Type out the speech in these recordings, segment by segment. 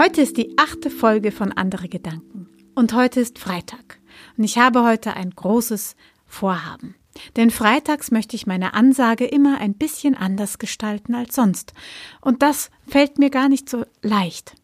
Heute ist die achte Folge von Andere Gedanken. Und heute ist Freitag. Und ich habe heute ein großes Vorhaben. Denn freitags möchte ich meine Ansage immer ein bisschen anders gestalten als sonst. Und das fällt mir gar nicht so leicht.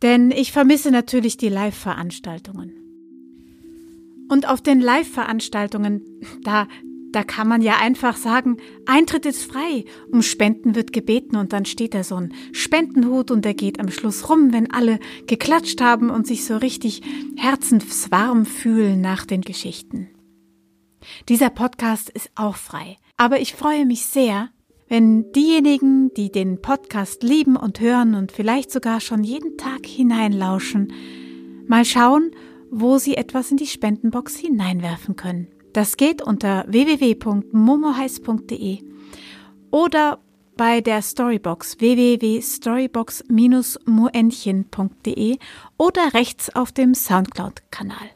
Denn ich vermisse natürlich die Live-Veranstaltungen. Und auf den Live-Veranstaltungen, da da kann man ja einfach sagen, Eintritt ist frei, um Spenden wird gebeten und dann steht da so ein Spendenhut und der geht am Schluss rum, wenn alle geklatscht haben und sich so richtig herzenswarm fühlen nach den Geschichten. Dieser Podcast ist auch frei, aber ich freue mich sehr, wenn diejenigen, die den Podcast lieben und hören und vielleicht sogar schon jeden Tag hineinlauschen, mal schauen, wo sie etwas in die Spendenbox hineinwerfen können. Das geht unter www.momoheiß.de oder bei der Storybox www.storybox-moentchen.de oder rechts auf dem Soundcloud-Kanal.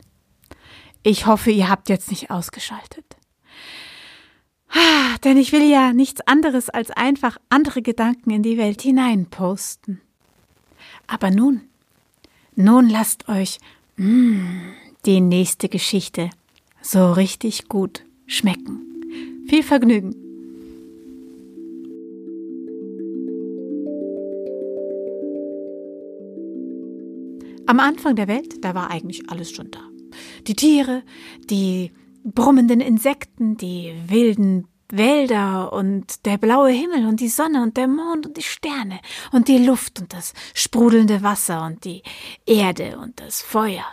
Ich hoffe, ihr habt jetzt nicht ausgeschaltet. Ah, denn ich will ja nichts anderes als einfach andere Gedanken in die Welt hinein posten. Aber nun, nun lasst euch mm, die nächste Geschichte so richtig gut schmecken. Viel Vergnügen! Am Anfang der Welt, da war eigentlich alles schon da. Die Tiere, die brummenden Insekten, die wilden Wälder und der blaue Himmel und die Sonne und der Mond und die Sterne und die Luft und das sprudelnde Wasser und die Erde und das Feuer.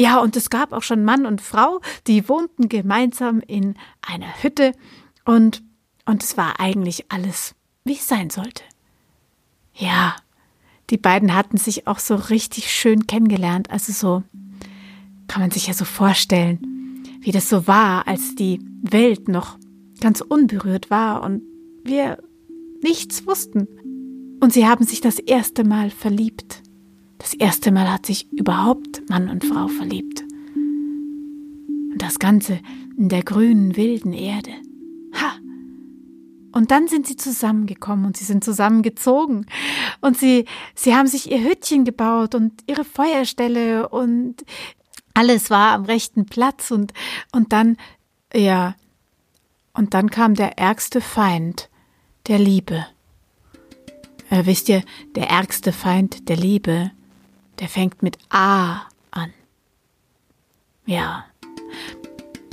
Ja, und es gab auch schon Mann und Frau, die wohnten gemeinsam in einer Hütte und, und es war eigentlich alles, wie es sein sollte. Ja, die beiden hatten sich auch so richtig schön kennengelernt, also so kann man sich ja so vorstellen, wie das so war, als die Welt noch ganz unberührt war und wir nichts wussten. Und sie haben sich das erste Mal verliebt. Das erste Mal hat sich überhaupt Mann und Frau verliebt. Und das Ganze in der grünen, wilden Erde. Ha! Und dann sind sie zusammengekommen und sie sind zusammengezogen. Und sie, sie haben sich ihr Hüttchen gebaut und ihre Feuerstelle und alles war am rechten Platz und, und dann, ja, und dann kam der ärgste Feind der Liebe. Äh, wisst ihr, der ärgste Feind der Liebe der fängt mit A an. Ja,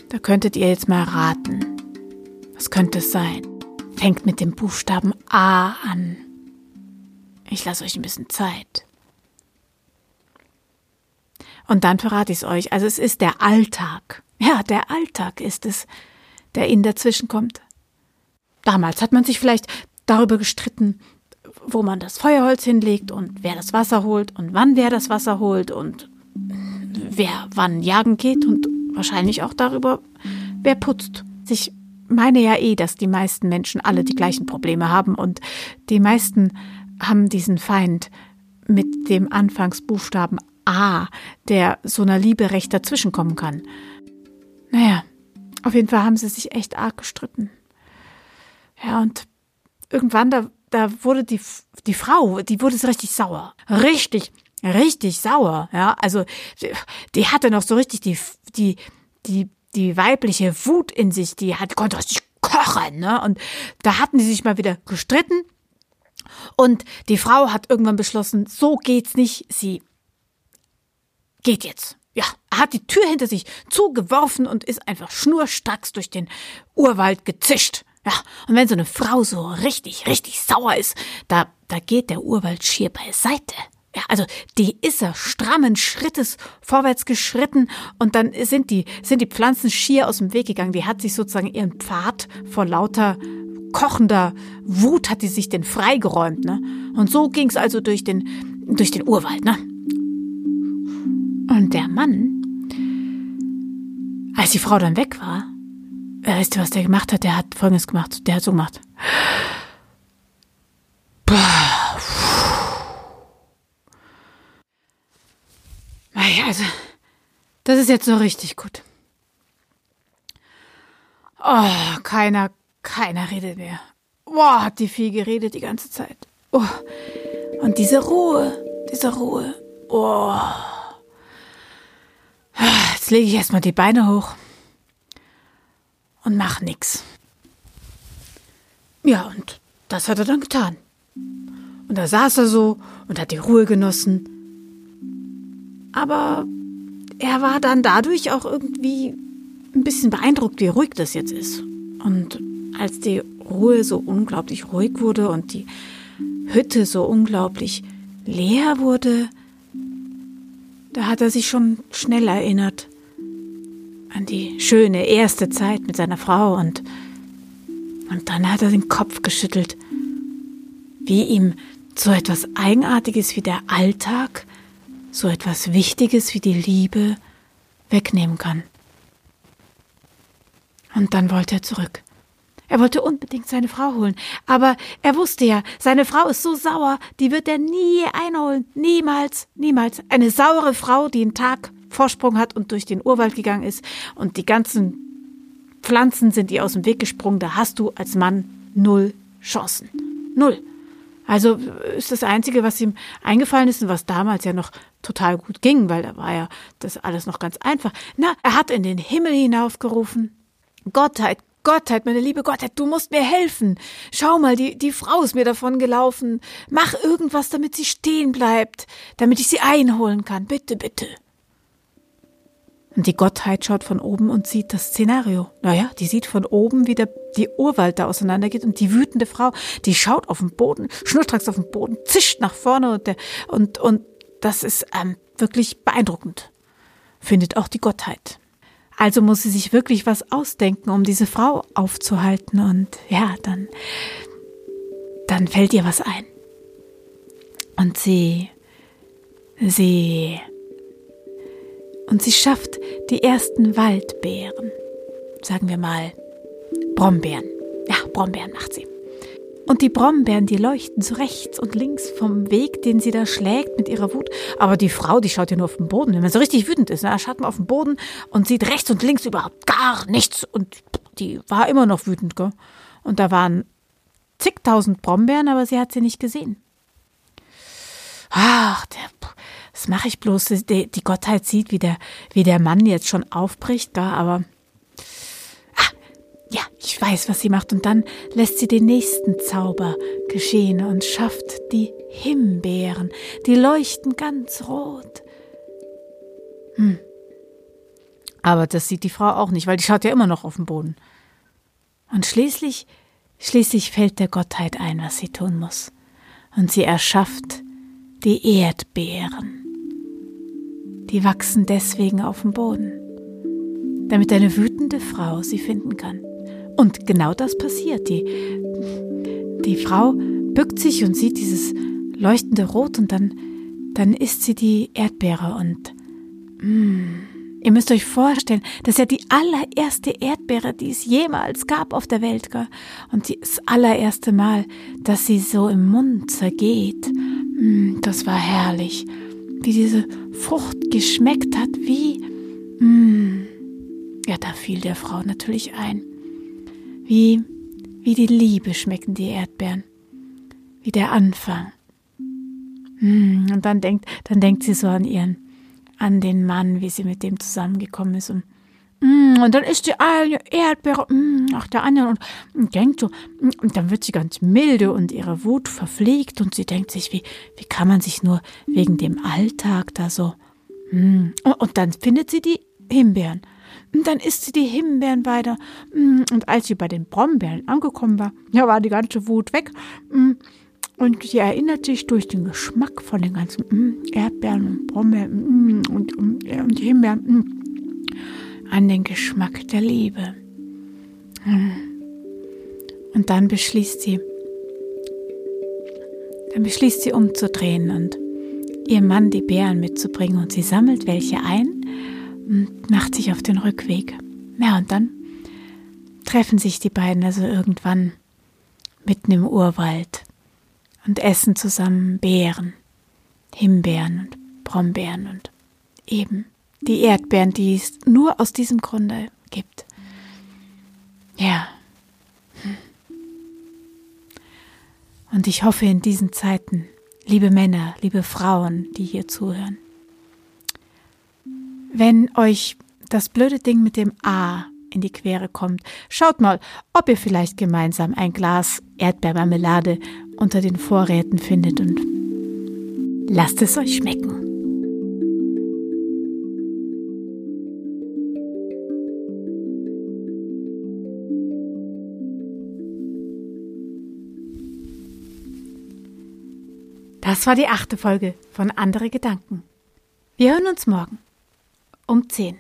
da könntet ihr jetzt mal raten. Was könnte es sein? Fängt mit dem Buchstaben A an. Ich lasse euch ein bisschen Zeit. Und dann verrate ich es euch. Also es ist der Alltag. Ja, der Alltag ist es, der ihnen dazwischen kommt. Damals hat man sich vielleicht darüber gestritten, wo man das Feuerholz hinlegt und wer das Wasser holt und wann wer das Wasser holt und wer wann jagen geht und wahrscheinlich auch darüber, wer putzt. Ich meine ja eh, dass die meisten Menschen alle die gleichen Probleme haben und die meisten haben diesen Feind mit dem Anfangsbuchstaben A, der so einer Liebe recht dazwischenkommen kann. Naja, auf jeden Fall haben sie sich echt arg gestritten. Ja, und irgendwann, da da wurde die, die Frau, die wurde so richtig sauer. Richtig, richtig sauer, ja. Also, die hatte noch so richtig die, die, die, die weibliche Wut in sich, die hat, konnte richtig kochen, ne. Und da hatten die sich mal wieder gestritten. Und die Frau hat irgendwann beschlossen, so geht's nicht, sie geht jetzt. Ja, hat die Tür hinter sich zugeworfen und ist einfach schnurstracks durch den Urwald gezischt. Ja, und wenn so eine Frau so richtig, richtig sauer ist, da, da geht der Urwald schier beiseite. Ja, also die ist er strammen Schrittes vorwärts geschritten und dann sind die, sind die Pflanzen schier aus dem Weg gegangen. Die hat sich sozusagen ihren Pfad vor lauter kochender Wut hat die sich den freigeräumt, ne? Und so ging's also durch den, durch den Urwald, ne? Und der Mann, als die Frau dann weg war, Weißt du, was der gemacht hat? Der hat Folgendes gemacht. Der hat so gemacht. Also, das ist jetzt so richtig gut. Oh, keiner, keiner redet mehr. Boah, hat die viel geredet die ganze Zeit. Oh. Und diese Ruhe, diese Ruhe. Oh. Jetzt lege ich erstmal die Beine hoch und mach nix. Ja, und das hat er dann getan. Und da saß er so und hat die Ruhe genossen. Aber er war dann dadurch auch irgendwie ein bisschen beeindruckt, wie ruhig das jetzt ist. Und als die Ruhe so unglaublich ruhig wurde und die Hütte so unglaublich leer wurde, da hat er sich schon schnell erinnert an die schöne erste Zeit mit seiner Frau und, und dann hat er den Kopf geschüttelt, wie ihm so etwas Eigenartiges wie der Alltag, so etwas Wichtiges wie die Liebe wegnehmen kann. Und dann wollte er zurück. Er wollte unbedingt seine Frau holen, aber er wusste ja, seine Frau ist so sauer, die wird er nie einholen, niemals, niemals. Eine saure Frau, die einen Tag Vorsprung hat und durch den Urwald gegangen ist und die ganzen Pflanzen sind ihr aus dem Weg gesprungen, da hast du als Mann null Chancen. Null. Also ist das Einzige, was ihm eingefallen ist und was damals ja noch total gut ging, weil da war ja das alles noch ganz einfach. Na, er hat in den Himmel hinaufgerufen. Gottheit, Gottheit, meine liebe Gottheit, du musst mir helfen. Schau mal, die, die Frau ist mir davon gelaufen. Mach irgendwas, damit sie stehen bleibt, damit ich sie einholen kann. Bitte, bitte. Und die Gottheit schaut von oben und sieht das Szenario. Naja, die sieht von oben, wie der, die Urwald da auseinandergeht und die wütende Frau, die schaut auf den Boden, schnurstracks auf den Boden, zischt nach vorne und, der, und, und das ist ähm, wirklich beeindruckend, findet auch die Gottheit. Also muss sie sich wirklich was ausdenken, um diese Frau aufzuhalten. Und ja, dann, dann fällt ihr was ein. Und sie, sie, und sie schafft die ersten Waldbeeren. Sagen wir mal Brombeeren. Ja, Brombeeren macht sie. Und die Brombeeren, die leuchten so rechts und links vom Weg, den sie da schlägt mit ihrer Wut. Aber die Frau, die schaut ja nur auf den Boden. Wenn man so richtig wütend ist, dann schaut man auf den Boden und sieht rechts und links überhaupt gar nichts. Und die war immer noch wütend, gell? Und da waren zigtausend Brombeeren, aber sie hat sie nicht gesehen. Ach, der, das mache ich bloß. Die, die Gottheit sieht, wie der, wie der Mann jetzt schon aufbricht, gell? aber ja, ich weiß, was sie macht. Und dann lässt sie den nächsten Zauber geschehen und schafft die Himbeeren. Die leuchten ganz rot. Hm. Aber das sieht die Frau auch nicht, weil die schaut ja immer noch auf den Boden. Und schließlich, schließlich fällt der Gottheit ein, was sie tun muss. Und sie erschafft die Erdbeeren. Die wachsen deswegen auf dem Boden, damit eine wütende Frau sie finden kann. Und genau das passiert. Die, die Frau bückt sich und sieht dieses leuchtende Rot und dann, dann isst sie die Erdbeere und mm, ihr müsst euch vorstellen, das ist ja die allererste Erdbeere, die es jemals gab auf der Welt. Gell? Und das allererste Mal, dass sie so im Mund zergeht, das war herrlich. Wie diese Frucht geschmeckt hat, wie... Mm, ja, da fiel der Frau natürlich ein. Wie, wie die Liebe schmecken die Erdbeeren. Wie der Anfang. Hm, und dann denkt, dann denkt sie so an ihren, an den Mann, wie sie mit dem zusammengekommen ist und und dann isst sie eine Erdbeere hm, nach der anderen und, denkt so, und dann wird sie ganz milde und ihre Wut verfliegt und sie denkt sich, wie, wie kann man sich nur wegen dem Alltag da so. Und dann findet sie die Himbeeren und dann isst sie die Himbeeren weiter. Mm, und als sie bei den Brombeeren angekommen war, ja, war die ganze Wut weg. Mm, und sie erinnert sich durch den Geschmack von den ganzen mm, Erdbeeren und Brombeeren und, und, und Himbeeren an den Geschmack der Liebe. Und dann beschließt sie, dann beschließt sie umzudrehen und ihrem Mann die Beeren mitzubringen und sie sammelt welche ein und macht sich auf den Rückweg. Ja, und dann treffen sich die beiden also irgendwann mitten im Urwald und essen zusammen Beeren, Himbeeren und Brombeeren und eben die Erdbeeren, die es nur aus diesem Grunde gibt. Ja. Und ich hoffe, in diesen Zeiten liebe Männer, liebe Frauen, die hier zuhören. Wenn euch das blöde Ding mit dem A in die Quere kommt, schaut mal, ob ihr vielleicht gemeinsam ein Glas Erdbeermarmelade unter den Vorräten findet und lasst es euch schmecken. Das war die achte Folge von Andere Gedanken. Wir hören uns morgen um 10.